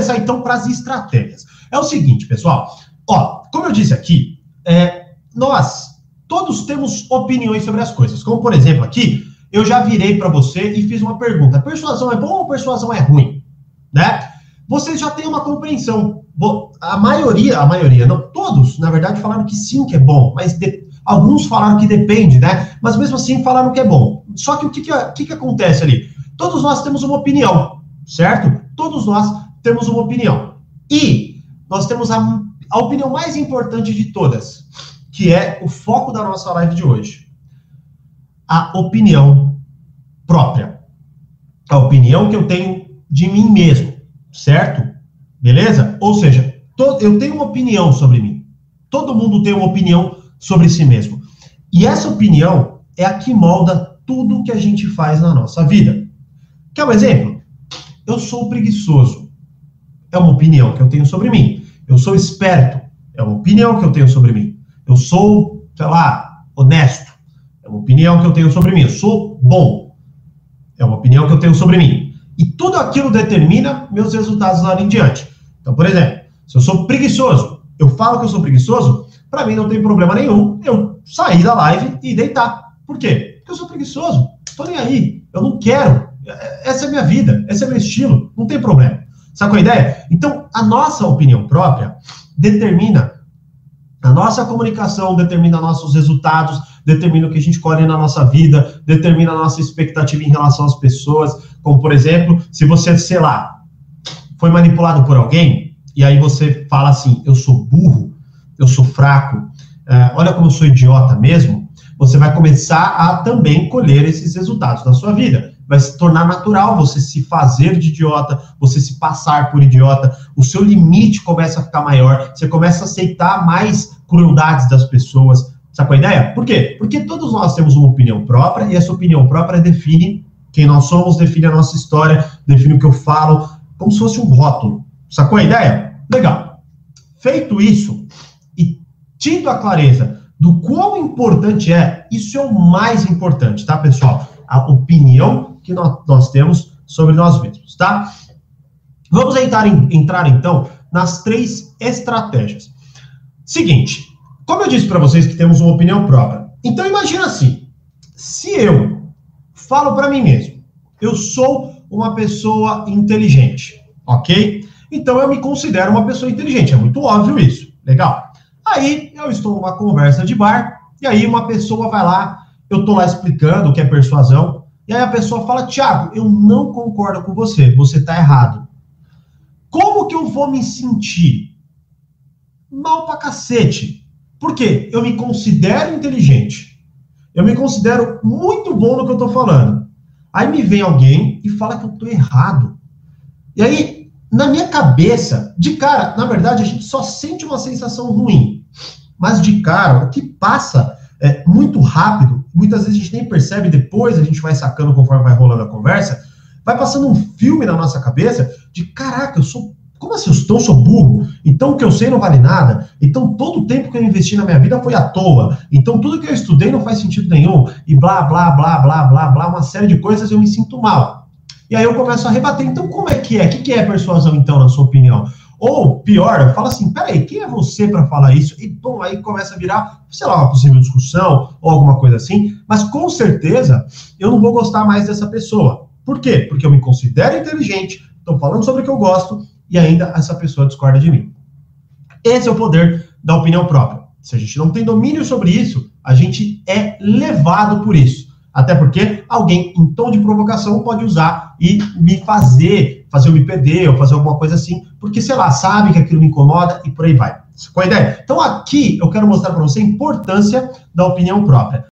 começar então para as estratégias. É o seguinte, pessoal. Ó, como eu disse aqui, é, nós todos temos opiniões sobre as coisas. Como por exemplo aqui, eu já virei para você e fiz uma pergunta: persuasão é bom ou persuasão é ruim? Né? Vocês já têm uma compreensão. A maioria, a maioria, não todos, na verdade, falaram que sim, que é bom, mas de, alguns falaram que depende, né? Mas mesmo assim falaram que é bom. Só que o que, que, que, que acontece ali? Todos nós temos uma opinião, certo? Todos nós temos uma opinião. E nós temos a, a opinião mais importante de todas, que é o foco da nossa live de hoje. A opinião própria. A opinião que eu tenho de mim mesmo, certo? Beleza? Ou seja, eu tenho uma opinião sobre mim. Todo mundo tem uma opinião sobre si mesmo. E essa opinião é a que molda tudo que a gente faz na nossa vida. Quer um exemplo? Eu sou preguiçoso. É uma opinião que eu tenho sobre mim. Eu sou esperto. É uma opinião que eu tenho sobre mim. Eu sou, sei lá, honesto. É uma opinião que eu tenho sobre mim. Eu sou bom. É uma opinião que eu tenho sobre mim. E tudo aquilo determina meus resultados lá em diante. Então, por exemplo, se eu sou preguiçoso, eu falo que eu sou preguiçoso, para mim não tem problema nenhum eu sair da live e deitar. Por quê? Porque eu sou preguiçoso. Tô nem aí. Eu não quero. Essa é a minha vida. Esse é meu estilo. Não tem problema. Sabe qual é a ideia? Então, a nossa opinião própria determina a nossa comunicação determina nossos resultados, determina o que a gente colhe na nossa vida, determina a nossa expectativa em relação às pessoas. Como, por exemplo, se você, sei lá, foi manipulado por alguém, e aí você fala assim: eu sou burro, eu sou fraco, é, olha como eu sou idiota mesmo, você vai começar a também colher esses resultados na sua vida. Vai se tornar natural você se fazer de idiota, você se passar por idiota, o seu limite começa a ficar maior, você começa a aceitar mais crueldades das pessoas. Sabe qual é a ideia? Por quê? Porque todos nós temos uma opinião própria e essa opinião própria define quem nós somos, define a nossa história, define o que eu falo, como se fosse um rótulo. Sacou a ideia? Legal. Feito isso, e tido a clareza do quão importante é, isso é o mais importante, tá, pessoal? A opinião que nós, nós temos sobre nós mesmos, tá? Vamos entrar, entrar então nas três estratégias. Seguinte, como eu disse para vocês que temos uma opinião própria, então imagina assim: se eu falo para mim mesmo, eu sou uma pessoa inteligente, ok? Então eu me considero uma pessoa inteligente, é muito óbvio isso, legal? Aí eu estou numa conversa de bar, e aí uma pessoa vai lá, eu estou lá explicando o que é persuasão, e aí a pessoa fala, Tiago, eu não concordo com você, você está errado. Como que eu vou me sentir? Mal pra cacete. Por quê? Eu me considero inteligente. Eu me considero muito bom no que eu estou falando. Aí me vem alguém e fala que eu estou errado. E aí, na minha cabeça, de cara, na verdade, a gente só sente uma sensação ruim. Mas de cara, o que passa é, muito rápido, muitas vezes a gente nem percebe, depois a gente vai sacando conforme vai rolando a conversa, vai passando um filme na nossa cabeça de caraca, eu sou. Como assim? Eu sou burro? Então o que eu sei não vale nada? Então todo o tempo que eu investi na minha vida foi à toa? Então tudo que eu estudei não faz sentido nenhum? E blá, blá, blá, blá, blá, blá, uma série de coisas eu me sinto mal. E aí eu começo a rebater. Então como é que é? O que é persuasão, então, na sua opinião? Ou, pior, fala assim, peraí, quem é você para falar isso? E, bom, aí começa a virar, sei lá, uma possível discussão ou alguma coisa assim, mas com certeza eu não vou gostar mais dessa pessoa. Por quê? Porque eu me considero inteligente, estou falando sobre o que eu gosto e ainda essa pessoa discorda de mim. Esse é o poder da opinião própria. Se a gente não tem domínio sobre isso, a gente é levado por isso. Até porque alguém em tom de provocação pode usar e me fazer, fazer me perder ou fazer alguma coisa assim, porque, sei lá, sabe que aquilo me incomoda e por aí vai. Qual a ideia? Então aqui eu quero mostrar para você a importância da opinião própria.